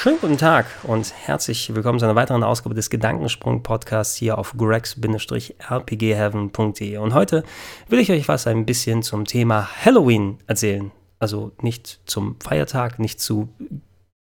Schönen guten Tag und herzlich willkommen zu einer weiteren Ausgabe des Gedankensprung-Podcasts hier auf grex-rpgheaven.de. Und heute will ich euch was ein bisschen zum Thema Halloween erzählen. Also nicht zum Feiertag, nicht zu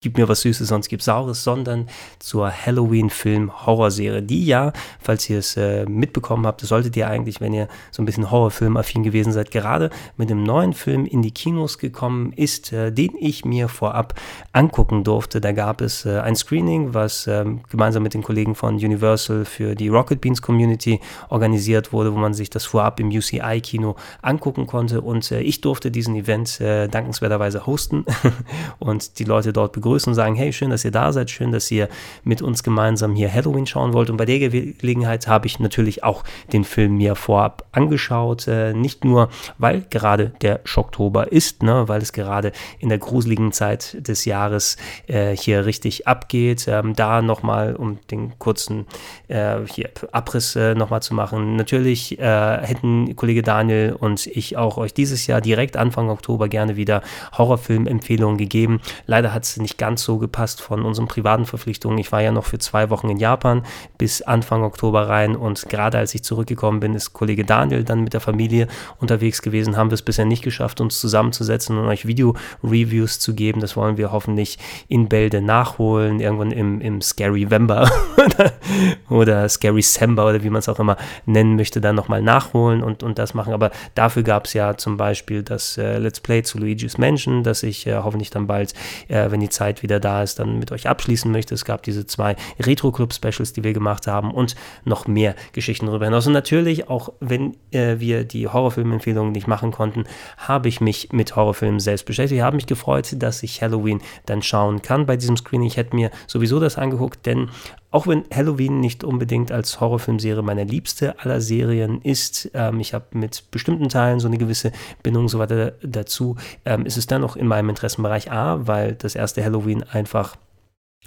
Gib mir was Süßes, sonst gib Saures, sondern zur Halloween-Film-Horrorserie, die ja, falls ihr es äh, mitbekommen habt, solltet ihr eigentlich, wenn ihr so ein bisschen Horrorfilm-affin gewesen seid, gerade mit einem neuen Film in die Kinos gekommen ist, äh, den ich mir vorab angucken durfte. Da gab es äh, ein Screening, was ähm, gemeinsam mit den Kollegen von Universal für die Rocket Beans Community organisiert wurde, wo man sich das vorab im UCI-Kino angucken konnte. Und äh, ich durfte diesen Event äh, dankenswerterweise hosten und die Leute dort begrüßen begrüßen und sagen, hey, schön, dass ihr da seid, schön, dass ihr mit uns gemeinsam hier Halloween schauen wollt. Und bei der Gelegenheit habe ich natürlich auch den Film mir vorab angeschaut. Äh, nicht nur, weil gerade der Schocktober ist, ne, weil es gerade in der gruseligen Zeit des Jahres äh, hier richtig abgeht. Ähm, da nochmal, um den kurzen äh, hier Abriss äh, nochmal zu machen. Natürlich äh, hätten Kollege Daniel und ich auch euch dieses Jahr direkt Anfang Oktober gerne wieder Horrorfilm-Empfehlungen gegeben. Leider hat es nicht ganz so gepasst von unseren privaten Verpflichtungen. Ich war ja noch für zwei Wochen in Japan bis Anfang Oktober rein und gerade als ich zurückgekommen bin, ist Kollege Daniel dann mit der Familie unterwegs gewesen. Haben wir es bisher nicht geschafft, uns zusammenzusetzen und euch Video-Reviews zu geben. Das wollen wir hoffentlich in Bälde nachholen, irgendwann im, im Scary Vember oder, oder Scary Sember oder wie man es auch immer nennen möchte, dann nochmal nachholen und, und das machen. Aber dafür gab es ja zum Beispiel das äh, Let's Play zu Luigi's Mansion, das ich äh, hoffentlich dann bald, äh, wenn die Zeit Zeit wieder da ist, dann mit euch abschließen möchte. Es gab diese zwei Retro-Club-Specials, die wir gemacht haben und noch mehr Geschichten darüber hinaus. Und natürlich, auch wenn äh, wir die Horrorfilm-Empfehlungen nicht machen konnten, habe ich mich mit Horrorfilmen selbst beschäftigt. Ich habe mich gefreut, dass ich Halloween dann schauen kann bei diesem Screening. Ich hätte mir sowieso das angeguckt, denn auch wenn Halloween nicht unbedingt als Horrorfilmserie meine liebste aller Serien ist, ähm, ich habe mit bestimmten Teilen so eine gewisse Bindung so weiter dazu, ähm, ist es dann noch in meinem Interessenbereich A, weil das erste Halloween einfach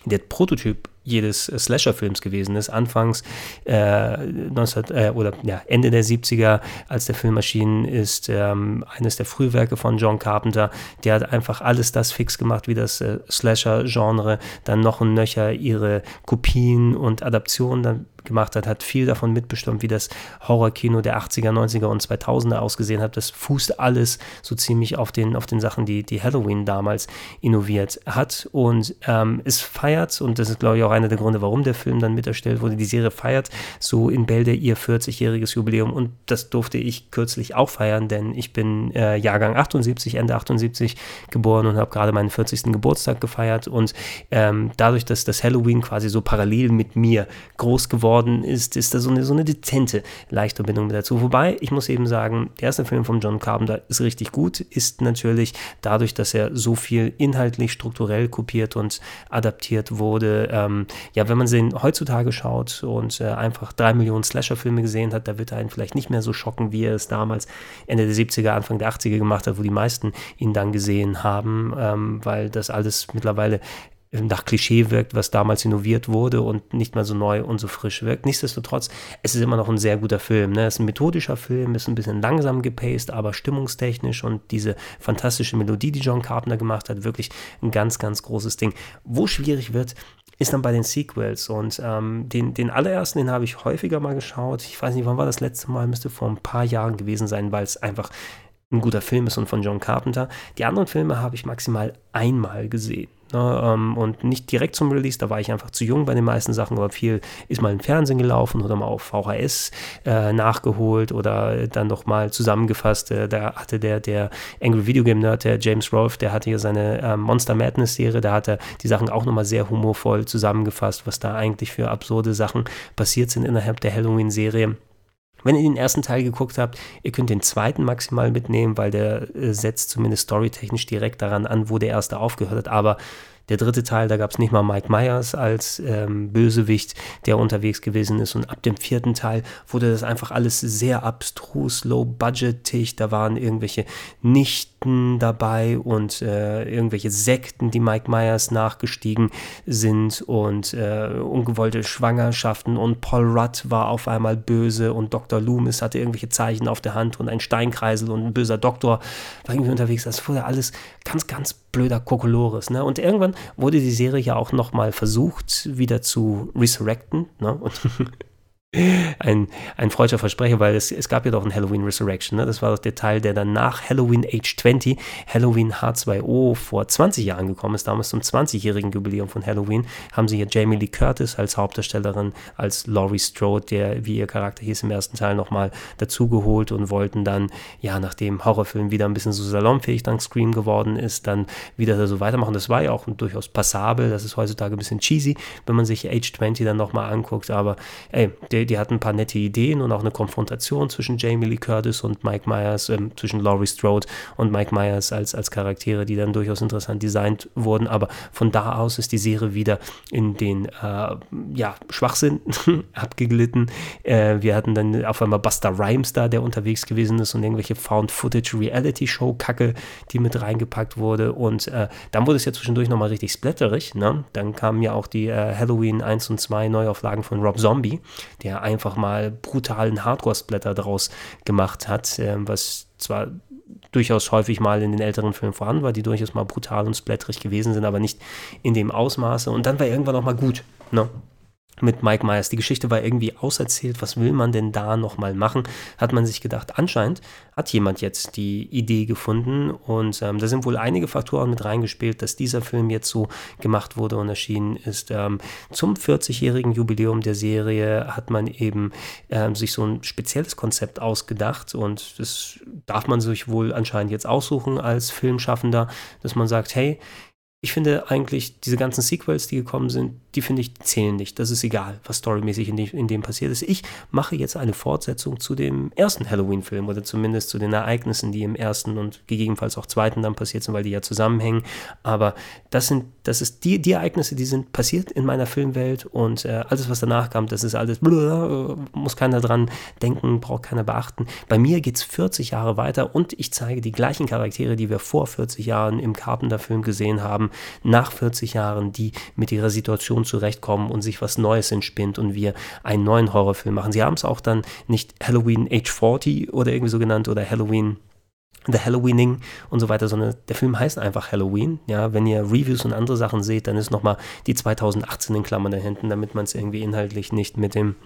der Prototyp jedes Slasher-Films gewesen ist. Anfangs äh, 19, äh, oder ja, Ende der 70er, als der Film erschienen ist, ähm, eines der Frühwerke von John Carpenter. Der hat einfach alles das fix gemacht, wie das äh, Slasher-Genre dann noch und nöcher ihre Kopien und Adaptionen dann gemacht hat, hat viel davon mitbestimmt, wie das Horrorkino der 80er, 90er und 2000er ausgesehen hat. Das fußt alles so ziemlich auf den, auf den Sachen, die, die Halloween damals innoviert hat. Und ähm, es feiert, und das ist, glaube ich, auch einer der Gründe, warum der Film dann mit erstellt wurde. Die Serie feiert so in Bälde ihr 40-jähriges Jubiläum und das durfte ich kürzlich auch feiern, denn ich bin äh, Jahrgang 78, Ende 78 geboren und habe gerade meinen 40. Geburtstag gefeiert und ähm, dadurch, dass das Halloween quasi so parallel mit mir groß geworden ist, ist da so eine, so eine dezente leichte Bindung mit dazu. Wobei, ich muss eben sagen, der erste Film von John Carpenter ist richtig gut, ist natürlich dadurch, dass er so viel inhaltlich, strukturell kopiert und adaptiert wurde, ähm, ja, wenn man sie heutzutage schaut und äh, einfach drei Millionen Slasher-Filme gesehen hat, da wird er einen vielleicht nicht mehr so schocken, wie er es damals Ende der 70er, Anfang der 80er gemacht hat, wo die meisten ihn dann gesehen haben, ähm, weil das alles mittlerweile nach Klischee wirkt, was damals innoviert wurde und nicht mal so neu und so frisch wirkt. Nichtsdestotrotz, es ist immer noch ein sehr guter Film. Ne? Es ist ein methodischer Film, ist ein bisschen langsam gepaced, aber stimmungstechnisch und diese fantastische Melodie, die John Carpenter gemacht hat, wirklich ein ganz, ganz großes Ding. Wo schwierig wird, ist dann bei den Sequels. Und ähm, den, den allerersten, den habe ich häufiger mal geschaut. Ich weiß nicht, wann war das letzte Mal, müsste vor ein paar Jahren gewesen sein, weil es einfach ein guter Film ist und von John Carpenter. Die anderen Filme habe ich maximal einmal gesehen. Ne, ähm, und nicht direkt zum Release, da war ich einfach zu jung bei den meisten Sachen, aber viel ist mal im Fernsehen gelaufen oder mal auf VHS äh, nachgeholt oder dann nochmal zusammengefasst. Äh, da hatte der, der Angry Video Game Nerd, der James Rolfe, der hatte hier seine äh, Monster Madness Serie, da hat er die Sachen auch nochmal sehr humorvoll zusammengefasst, was da eigentlich für absurde Sachen passiert sind innerhalb der Halloween-Serie. Wenn ihr den ersten Teil geguckt habt, ihr könnt den zweiten maximal mitnehmen, weil der äh, setzt zumindest storytechnisch direkt daran an, wo der erste aufgehört hat. Aber der dritte Teil, da gab es nicht mal Mike Myers als ähm, Bösewicht, der unterwegs gewesen ist. Und ab dem vierten Teil wurde das einfach alles sehr abstrus, low-budgetig. Da waren irgendwelche Nichten dabei und äh, irgendwelche Sekten, die Mike Myers nachgestiegen sind und äh, ungewollte Schwangerschaften. Und Paul Rudd war auf einmal böse und Dr. Loomis hatte irgendwelche Zeichen auf der Hand und ein Steinkreisel und ein böser Doktor war irgendwie unterwegs. Das wurde alles ganz, ganz blöder Kokolores. Ne? Und irgendwann wurde die Serie ja auch nochmal versucht, wieder zu resurrecten. Ne? Und ein, ein freudscher Versprecher, weil es, es gab ja doch ein Halloween Resurrection. Ne? Das war doch der Teil, der dann nach Halloween Age 20, Halloween H2O vor 20 Jahren gekommen ist. Damals zum 20-jährigen Jubiläum von Halloween haben sie hier Jamie Lee Curtis als Hauptdarstellerin, als Laurie Strode, der, wie ihr Charakter hieß im ersten Teil, nochmal dazugeholt und wollten dann, ja, nachdem Horrorfilm wieder ein bisschen so salonfähig dank Scream geworden ist, dann wieder so weitermachen. Das war ja auch durchaus passabel. Das ist heutzutage ein bisschen cheesy, wenn man sich Age 20 dann nochmal anguckt. Aber ey, der die, die hatten ein paar nette Ideen und auch eine Konfrontation zwischen Jamie Lee Curtis und Mike Myers, äh, zwischen Laurie Strode und Mike Myers als, als Charaktere, die dann durchaus interessant designt wurden. Aber von da aus ist die Serie wieder in den äh, ja, Schwachsinn abgeglitten. Äh, wir hatten dann auf einmal Buster Rhymes da, der unterwegs gewesen ist und irgendwelche Found-Footage-Reality-Show-Kacke, die mit reingepackt wurde. Und äh, dann wurde es ja zwischendurch nochmal richtig splatterig. Ne? Dann kamen ja auch die äh, Halloween 1 und 2 Neuauflagen von Rob Zombie, der der einfach mal brutalen Hardcore-Splatter daraus gemacht hat, äh, was zwar durchaus häufig mal in den älteren Filmen vorhanden war, die durchaus mal brutal und splatterig gewesen sind, aber nicht in dem Ausmaße. Und dann war irgendwann auch mal gut. Ne? Mit Mike Myers. Die Geschichte war irgendwie auserzählt. Was will man denn da nochmal machen? Hat man sich gedacht, anscheinend hat jemand jetzt die Idee gefunden und ähm, da sind wohl einige Faktoren mit reingespielt, dass dieser Film jetzt so gemacht wurde und erschienen ist. Ähm, zum 40-jährigen Jubiläum der Serie hat man eben ähm, sich so ein spezielles Konzept ausgedacht und das darf man sich wohl anscheinend jetzt aussuchen als Filmschaffender, dass man sagt, hey, ich finde eigentlich diese ganzen Sequels, die gekommen sind, die finde ich zählen nicht. Das ist egal, was storymäßig in, dem, in dem passiert ist. Ich mache jetzt eine Fortsetzung zu dem ersten Halloween-Film oder zumindest zu den Ereignissen, die im ersten und gegebenenfalls auch zweiten dann passiert sind, weil die ja zusammenhängen. Aber das sind, das ist die, die Ereignisse, die sind passiert in meiner Filmwelt und äh, alles, was danach kam, das ist alles, blöd, muss keiner dran denken, braucht keiner beachten. Bei mir geht es 40 Jahre weiter und ich zeige die gleichen Charaktere, die wir vor 40 Jahren im Carpenter-Film gesehen haben nach 40 Jahren, die mit ihrer Situation zurechtkommen und sich was Neues entspinnt und wir einen neuen Horrorfilm machen. Sie haben es auch dann nicht Halloween Age 40 oder irgendwie so genannt oder Halloween The Halloweening und so weiter, sondern der Film heißt einfach Halloween. Ja, wenn ihr Reviews und andere Sachen seht, dann ist nochmal die 2018 in Klammern da hinten, damit man es irgendwie inhaltlich nicht mit dem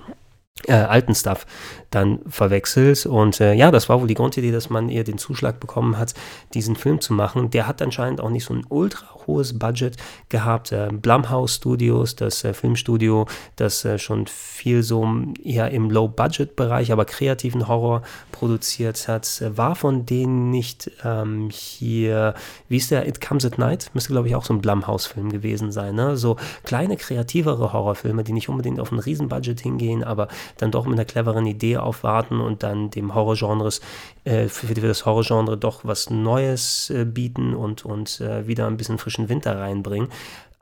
äh, alten Stuff dann verwechselt. Und äh, ja, das war wohl die Grundidee, dass man ihr den Zuschlag bekommen hat, diesen Film zu machen. Der hat anscheinend auch nicht so ein ultra hohes Budget gehabt. Äh, Blumhouse Studios, das äh, Filmstudio, das äh, schon viel so eher im Low-Budget-Bereich, aber kreativen Horror produziert hat, äh, war von denen nicht ähm, hier, wie ist der, It Comes at Night? Müsste, glaube ich, auch so ein Blumhouse-Film gewesen sein. Ne? So kleine, kreativere Horrorfilme, die nicht unbedingt auf ein Riesenbudget hingehen, aber dann doch mit einer cleveren Idee aufwarten und dann dem Horrorgenres, äh, für, das Horrorgenre doch was Neues äh, bieten und, und äh, wieder ein bisschen frischen Winter reinbringen.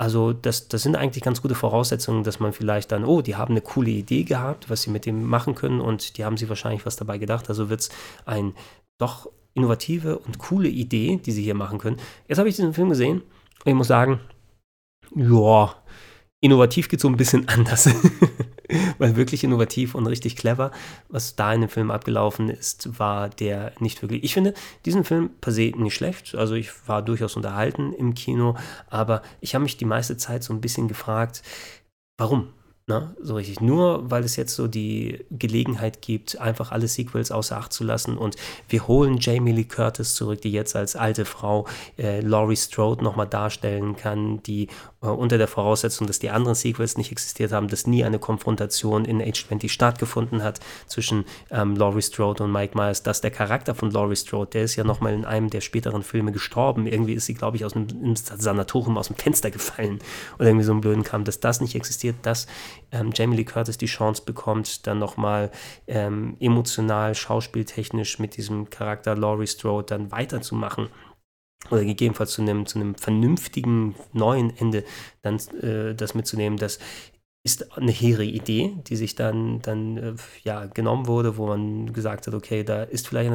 Also das, das sind eigentlich ganz gute Voraussetzungen, dass man vielleicht dann, oh, die haben eine coole Idee gehabt, was sie mit dem machen können und die haben sich wahrscheinlich was dabei gedacht. Also wird es ein doch innovative und coole Idee, die sie hier machen können. Jetzt habe ich diesen Film gesehen und ich muss sagen, ja, innovativ geht so ein bisschen anders. Weil wirklich innovativ und richtig clever, was da in dem Film abgelaufen ist, war der nicht wirklich. Ich finde diesen Film per se nicht schlecht. Also ich war durchaus unterhalten im Kino, aber ich habe mich die meiste Zeit so ein bisschen gefragt, warum? Ne? So richtig. Nur weil es jetzt so die Gelegenheit gibt, einfach alle Sequels außer Acht zu lassen und wir holen Jamie Lee Curtis zurück, die jetzt als alte Frau äh, Laurie Strode nochmal darstellen kann, die unter der Voraussetzung, dass die anderen Sequels nicht existiert haben, dass nie eine Konfrontation in Age 20 stattgefunden hat zwischen ähm, Laurie Strode und Mike Myers, dass der Charakter von Laurie Strode, der ist ja nochmal in einem der späteren Filme gestorben, irgendwie ist sie, glaube ich, aus einem Sanatorium aus dem Fenster gefallen oder irgendwie so einen blöden Kram, dass das nicht existiert, dass ähm, Jamie Lee Curtis die Chance bekommt, dann nochmal ähm, emotional, schauspieltechnisch mit diesem Charakter Laurie Strode dann weiterzumachen oder gegebenenfalls zu einem, zu einem vernünftigen neuen Ende dann äh, das mitzunehmen, dass ist eine hehre Idee, die sich dann, dann äh, ja, genommen wurde, wo man gesagt hat, okay, da ist vielleicht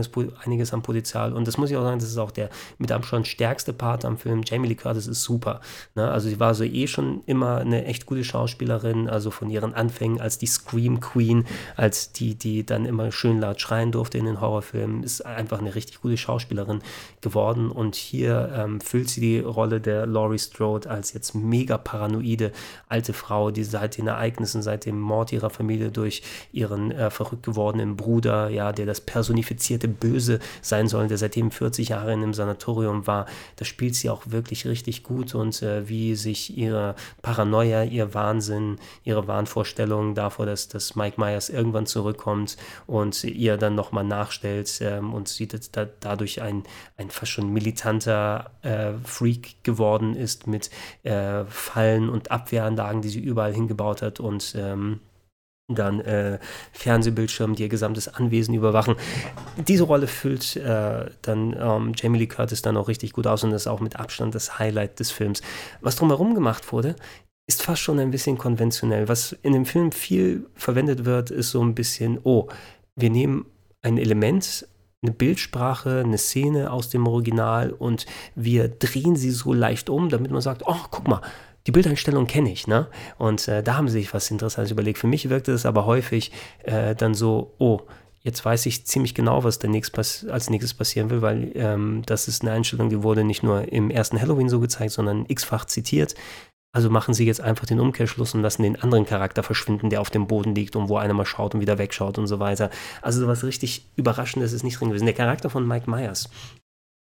einiges am Potenzial. Und das muss ich auch sagen, das ist auch der mit Abstand stärkste Part am Film. Jamie Lee Curtis ist super. Ne? Also sie war so eh schon immer eine echt gute Schauspielerin, also von ihren Anfängen als die Scream Queen, als die, die dann immer schön laut schreien durfte in den Horrorfilmen, ist einfach eine richtig gute Schauspielerin geworden. Und hier ähm, füllt sie die Rolle der Laurie Strode als jetzt mega paranoide alte Frau, die seit den Ereignissen, seit dem Mord ihrer Familie durch ihren äh, verrückt gewordenen Bruder, ja, der das personifizierte Böse sein soll, der seitdem 40 Jahre in einem Sanatorium war. Da spielt sie auch wirklich richtig gut und äh, wie sich ihre Paranoia, ihr Wahnsinn, ihre Wahnvorstellungen davor, dass, dass Mike Myers irgendwann zurückkommt und ihr dann nochmal nachstellt ähm, und sie da, dadurch ein, ein fast schon militanter äh, Freak geworden ist mit äh, Fallen und Abwehranlagen, die sie überall hingebaut aufgebaut hat und ähm, dann äh, Fernsehbildschirm, die ihr gesamtes Anwesen überwachen. Diese Rolle füllt äh, dann ähm, Jamie Lee Curtis dann auch richtig gut aus und das ist auch mit Abstand das Highlight des Films. Was drumherum gemacht wurde, ist fast schon ein bisschen konventionell. Was in dem Film viel verwendet wird, ist so ein bisschen, oh, wir nehmen ein Element, eine Bildsprache, eine Szene aus dem Original und wir drehen sie so leicht um, damit man sagt, oh, guck mal, die Bildeinstellung kenne ich, ne? Und äh, da haben sie sich was Interessantes überlegt. Für mich wirkte es aber häufig äh, dann so, oh, jetzt weiß ich ziemlich genau, was nächst als nächstes passieren will, weil ähm, das ist eine Einstellung, die wurde nicht nur im ersten Halloween so gezeigt, sondern x-fach zitiert. Also machen sie jetzt einfach den Umkehrschluss und lassen den anderen Charakter verschwinden, der auf dem Boden liegt und wo einer mal schaut und wieder wegschaut und so weiter. Also sowas richtig Überraschendes ist nicht drin gewesen. Der Charakter von Mike Myers,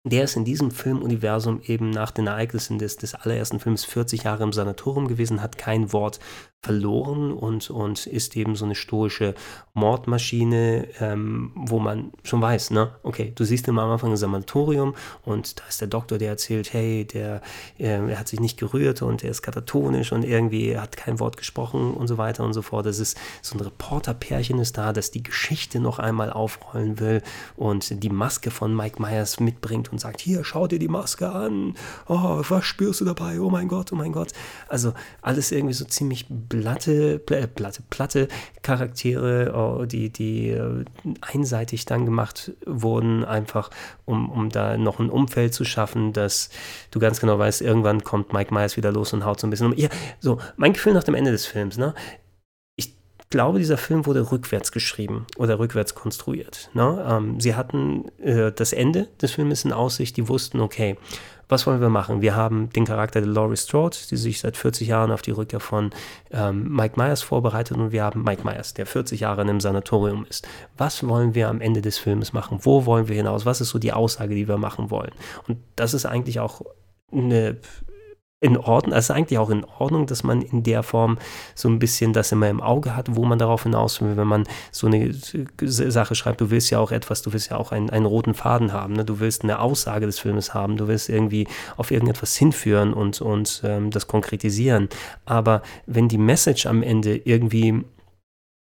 der ist in diesem Filmuniversum eben nach den Ereignissen des, des allerersten Films 40 Jahre im Sanatorium gewesen, hat kein Wort verloren und, und ist eben so eine stoische Mordmaschine, ähm, wo man schon weiß, ne, okay, du siehst immer am Anfang ein Sanatorium und da ist der Doktor, der erzählt, hey, der, äh, er hat sich nicht gerührt und er ist katatonisch und irgendwie hat kein Wort gesprochen und so weiter und so fort. Das ist so ein Reporterpärchen ist da, das die Geschichte noch einmal aufrollen will und die Maske von Mike Myers mitbringt und sagt, hier, schau dir die Maske an, oh, was spürst du dabei, oh mein Gott, oh mein Gott. Also alles irgendwie so ziemlich platte, platte, platte Charaktere, oh, die, die äh, einseitig dann gemacht wurden, einfach um, um da noch ein Umfeld zu schaffen, dass du ganz genau weißt, irgendwann kommt Mike Myers wieder los und haut so ein bisschen um. Ja, so, mein Gefühl nach dem Ende des Films, ne? Ich glaube, dieser Film wurde rückwärts geschrieben oder rückwärts konstruiert. Ne? Ähm, sie hatten äh, das Ende des Films in Aussicht, die wussten, okay, was wollen wir machen? Wir haben den Charakter der Laurie Strode, die sich seit 40 Jahren auf die Rückkehr von ähm, Mike Myers vorbereitet und wir haben Mike Myers, der 40 Jahre in einem Sanatorium ist. Was wollen wir am Ende des Films machen? Wo wollen wir hinaus? Was ist so die Aussage, die wir machen wollen? Und das ist eigentlich auch eine in Ordnung, also eigentlich auch in Ordnung, dass man in der Form so ein bisschen das immer im Auge hat, wo man darauf hinaus will, wenn man so eine Sache schreibt, du willst ja auch etwas, du willst ja auch einen, einen roten Faden haben, ne? du willst eine Aussage des Filmes haben, du willst irgendwie auf irgendetwas hinführen und, und ähm, das konkretisieren. Aber wenn die Message am Ende irgendwie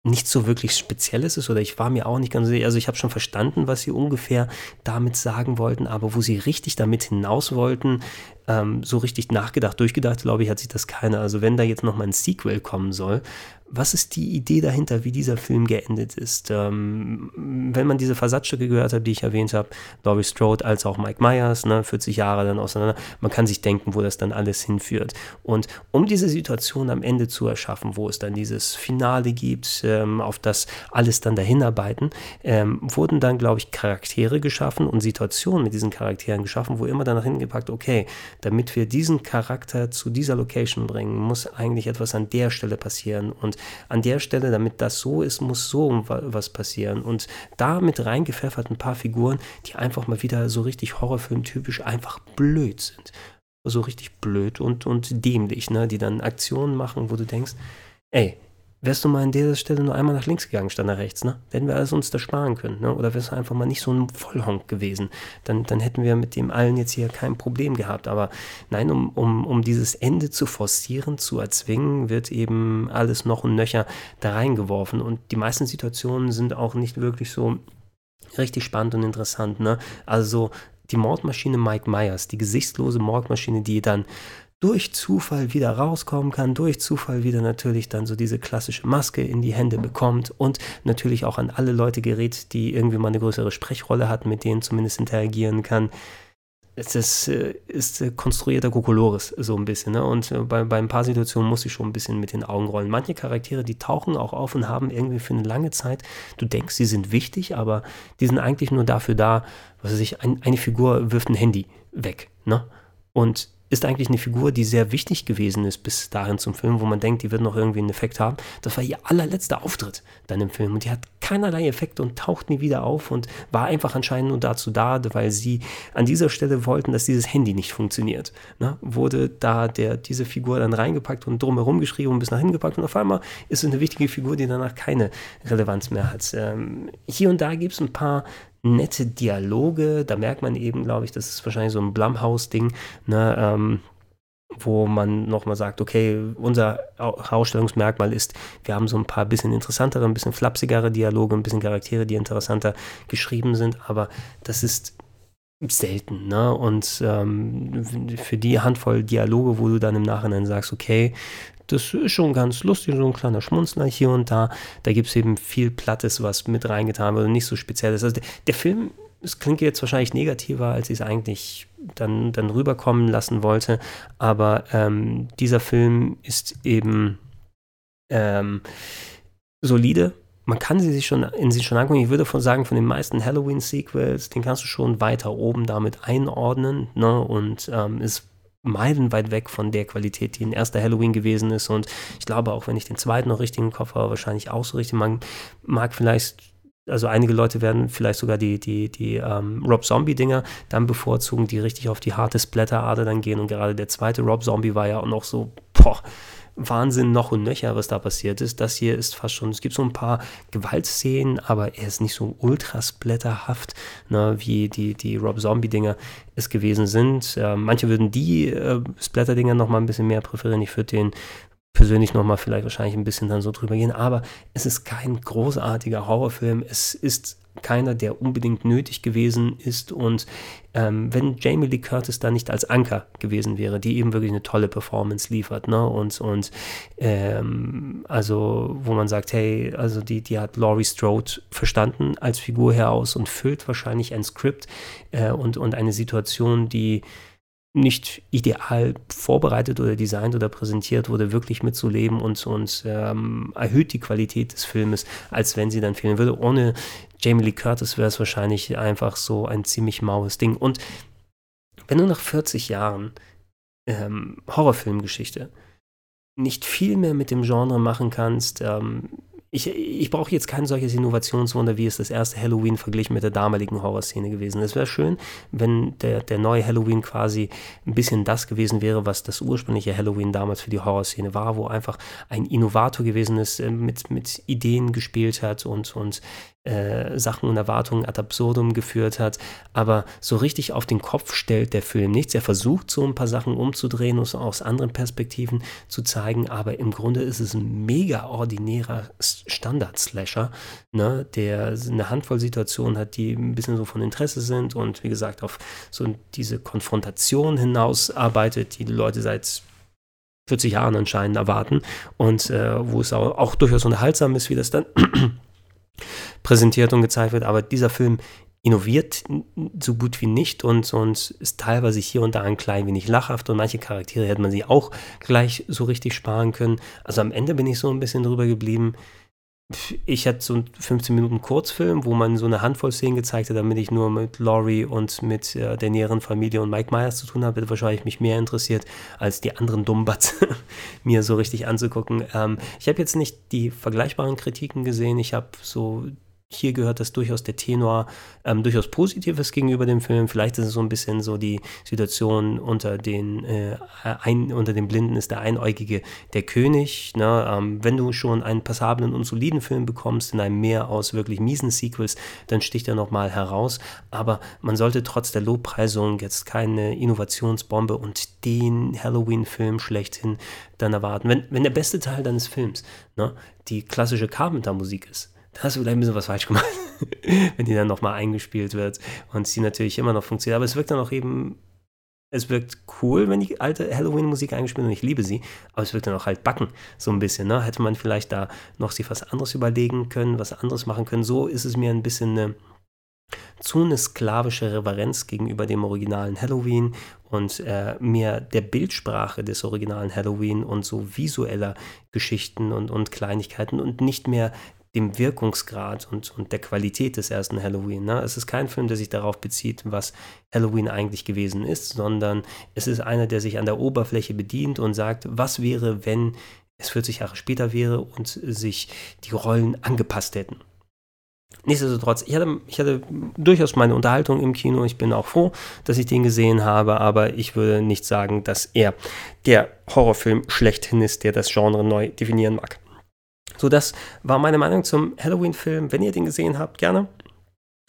nicht so wirklich Spezielles ist oder ich war mir auch nicht ganz sicher. Also ich habe schon verstanden, was sie ungefähr damit sagen wollten, aber wo sie richtig damit hinaus wollten, ähm, so richtig nachgedacht, durchgedacht, glaube ich, hat sich das keiner. Also wenn da jetzt nochmal ein Sequel kommen soll, was ist die Idee dahinter, wie dieser Film geendet ist? Ähm, wenn man diese Versatzstücke gehört hat, die ich erwähnt habe, Laurie Strode als auch Mike Myers, ne, 40 Jahre dann auseinander, man kann sich denken, wo das dann alles hinführt. Und um diese Situation am Ende zu erschaffen, wo es dann dieses Finale gibt, ähm, auf das alles dann dahinarbeiten, ähm, wurden dann, glaube ich, Charaktere geschaffen und Situationen mit diesen Charakteren geschaffen, wo immer danach hingepackt, okay, damit wir diesen Charakter zu dieser Location bringen, muss eigentlich etwas an der Stelle passieren und an der Stelle, damit das so ist, muss so was passieren. Und da mit reingepfeffert ein paar Figuren, die einfach mal wieder so richtig Horrorfilmtypisch einfach blöd sind. so richtig blöd und, und dämlich, ne? Die dann Aktionen machen, wo du denkst, ey, wärst du mal an dieser Stelle nur einmal nach links gegangen, statt nach rechts, ne? Dann hätten wir alles uns da sparen können, ne? Oder wärst du einfach mal nicht so ein Vollhonk gewesen. Dann, dann hätten wir mit dem allen jetzt hier kein Problem gehabt. Aber nein, um, um, um dieses Ende zu forcieren, zu erzwingen, wird eben alles noch und nöcher da reingeworfen. Und die meisten Situationen sind auch nicht wirklich so richtig spannend und interessant, ne? Also die Mordmaschine Mike Myers, die gesichtslose Mordmaschine, die dann durch Zufall wieder rauskommen kann, durch Zufall wieder natürlich dann so diese klassische Maske in die Hände bekommt und natürlich auch an alle Leute gerät, die irgendwie mal eine größere Sprechrolle hat, mit denen zumindest interagieren kann. Es ist, äh, ist äh, konstruierter Kokolores so ein bisschen. Ne? Und äh, bei, bei ein paar Situationen muss ich schon ein bisschen mit den Augen rollen. Manche Charaktere, die tauchen auch auf und haben irgendwie für eine lange Zeit, du denkst, sie sind wichtig, aber die sind eigentlich nur dafür da, was weiß ich, ein, eine Figur wirft ein Handy weg. Ne? Und ist eigentlich eine Figur, die sehr wichtig gewesen ist bis dahin zum Film, wo man denkt, die wird noch irgendwie einen Effekt haben. Das war ihr allerletzter Auftritt dann im Film und die hat keinerlei Effekt und taucht nie wieder auf und war einfach anscheinend nur dazu da, weil sie an dieser Stelle wollten, dass dieses Handy nicht funktioniert. Ne? Wurde da der, diese Figur dann reingepackt und drumherum geschrieben und bis nach hinten gepackt und auf einmal ist es eine wichtige Figur, die danach keine Relevanz mehr hat. Ähm, hier und da gibt es ein paar nette Dialoge. Da merkt man eben, glaube ich, das ist wahrscheinlich so ein Blumhouse-Ding, ne, ähm, wo man nochmal sagt, okay, unser Ausstellungsmerkmal ist, wir haben so ein paar bisschen interessantere, ein bisschen flapsigere Dialoge, ein bisschen Charaktere, die interessanter geschrieben sind, aber das ist selten, ne? Und ähm, für die Handvoll Dialoge, wo du dann im Nachhinein sagst, okay, das ist schon ganz lustig, so ein kleiner Schmunzler hier und da. Da gibt es eben viel Plattes, was mit reingetan wird und nicht so speziell ist. Also der, der Film, es klingt jetzt wahrscheinlich negativer, als ich es eigentlich dann, dann rüberkommen lassen wollte, aber ähm, dieser Film ist eben ähm, solide. Man kann sie sich schon in sich schon angucken. Ich würde von sagen, von den meisten Halloween-Sequels, den kannst du schon weiter oben damit einordnen. Ne? Und ähm, ist meilenweit weg von der Qualität, die ein erster Halloween gewesen ist. Und ich glaube, auch wenn ich den zweiten noch richtig im Kopf habe, wahrscheinlich auch so richtig. Man mag vielleicht, also einige Leute werden vielleicht sogar die, die, die ähm, Rob Zombie-Dinger dann bevorzugen, die richtig auf die harte Splatter-Ader dann gehen. Und gerade der zweite Rob Zombie war ja auch noch so, boah, Wahnsinn noch und nöcher, was da passiert ist. Das hier ist fast schon, es gibt so ein paar Gewaltszenen, aber er ist nicht so ultra splatterhaft, ne, wie die, die Rob Zombie-Dinger es gewesen sind. Äh, manche würden die äh, Splatter-Dinger noch mal ein bisschen mehr präferieren. Ich würde den persönlich noch mal vielleicht wahrscheinlich ein bisschen dann so drüber gehen, aber es ist kein großartiger Horrorfilm. Es ist keiner, der unbedingt nötig gewesen ist. Und ähm, wenn Jamie Lee Curtis da nicht als Anker gewesen wäre, die eben wirklich eine tolle Performance liefert, ne? Und, und ähm, also, wo man sagt, hey, also die, die hat Laurie Strode verstanden als Figur heraus und füllt wahrscheinlich ein Skript äh, und, und eine Situation, die nicht ideal vorbereitet oder designt oder präsentiert wurde, wirklich mitzuleben und, und ähm, erhöht die Qualität des Filmes, als wenn sie dann fehlen würde. Ohne Jamie Lee Curtis wäre es wahrscheinlich einfach so ein ziemlich maues Ding. Und wenn du nach 40 Jahren ähm, Horrorfilmgeschichte nicht viel mehr mit dem Genre machen kannst, ähm, ich, ich brauche jetzt kein solches Innovationswunder, wie es das erste Halloween verglichen mit der damaligen Horrorszene gewesen ist. Es wäre schön, wenn der, der neue Halloween quasi ein bisschen das gewesen wäre, was das ursprüngliche Halloween damals für die Horrorszene war, wo einfach ein Innovator gewesen ist, äh, mit, mit Ideen gespielt hat und, und äh, Sachen und Erwartungen ad absurdum geführt hat, aber so richtig auf den Kopf stellt der Film nichts. Er versucht so ein paar Sachen umzudrehen und aus anderen Perspektiven zu zeigen, aber im Grunde ist es ein mega ordinärer Standard-Slasher, ne, der eine Handvoll Situationen hat, die ein bisschen so von Interesse sind und wie gesagt auf so diese Konfrontation hinaus arbeitet, die die Leute seit 40 Jahren anscheinend erwarten und äh, wo es auch, auch durchaus unterhaltsam ist, wie das dann präsentiert und gezeigt wird, aber dieser Film innoviert so gut wie nicht und, und ist teilweise hier und da ein klein wenig lachhaft und manche Charaktere hätte man sich auch gleich so richtig sparen können. Also am Ende bin ich so ein bisschen drüber geblieben. Ich hatte so einen 15 Minuten Kurzfilm, wo man so eine Handvoll Szenen gezeigt hat, damit ich nur mit Laurie und mit äh, der näheren Familie und Mike Myers zu tun habe, hätte wahrscheinlich mich mehr interessiert, als die anderen Dummbats mir so richtig anzugucken. Ähm, ich habe jetzt nicht die vergleichbaren Kritiken gesehen. Ich habe so hier gehört das durchaus der Tenor ähm, durchaus Positives gegenüber dem Film. Vielleicht ist es so ein bisschen so die Situation unter den, äh, ein, unter den Blinden ist der Einäugige der König. Ne? Ähm, wenn du schon einen passablen und soliden Film bekommst in einem Meer aus wirklich miesen Sequels, dann sticht er nochmal heraus. Aber man sollte trotz der Lobpreisung jetzt keine Innovationsbombe und den Halloween-Film schlechthin dann erwarten. Wenn, wenn der beste Teil deines Films ne, die klassische Carpenter-Musik ist, da hast du vielleicht ein bisschen was falsch gemacht, wenn die dann nochmal eingespielt wird und sie natürlich immer noch funktioniert. Aber es wirkt dann auch eben, es wirkt cool, wenn die alte Halloween-Musik eingespielt wird und ich liebe sie, aber es wirkt dann auch halt backen, so ein bisschen. Ne? Hätte man vielleicht da noch sich was anderes überlegen können, was anderes machen können. So ist es mir ein bisschen eine zu eine sklavische Reverenz gegenüber dem originalen Halloween und äh, mehr der Bildsprache des originalen Halloween und so visueller Geschichten und, und Kleinigkeiten und nicht mehr dem Wirkungsgrad und, und der Qualität des ersten Halloween. Ne? Es ist kein Film, der sich darauf bezieht, was Halloween eigentlich gewesen ist, sondern es ist einer, der sich an der Oberfläche bedient und sagt, was wäre, wenn es 40 Jahre später wäre und sich die Rollen angepasst hätten. Nichtsdestotrotz, ich hatte, ich hatte durchaus meine Unterhaltung im Kino. Ich bin auch froh, dass ich den gesehen habe, aber ich würde nicht sagen, dass er der Horrorfilm schlechthin ist, der das Genre neu definieren mag. So, das war meine Meinung zum Halloween-Film. Wenn ihr den gesehen habt, gerne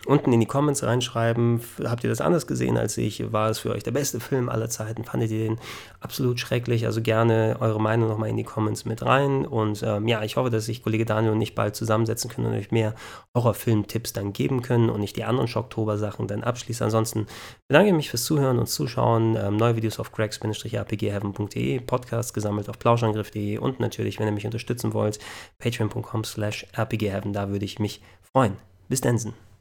unten in die Comments reinschreiben. Habt ihr das anders gesehen als ich? War es für euch der beste Film aller Zeiten? Fandet ihr den absolut schrecklich? Also gerne eure Meinung nochmal in die Comments mit rein. Und ähm, ja, ich hoffe, dass sich Kollege Daniel und ich bald zusammensetzen können und euch mehr Horrorfilm-Tipps dann geben können und nicht die anderen Schocktober-Sachen dann abschließen. Ansonsten bedanke ich mich fürs Zuhören und Zuschauen. Ähm, neue Videos auf cracks-rpgheaven.de, Podcast gesammelt auf plauschangriff.de und natürlich, wenn ihr mich unterstützen wollt, patreon.com slash rpgheaven. Da würde ich mich freuen. Bis dann.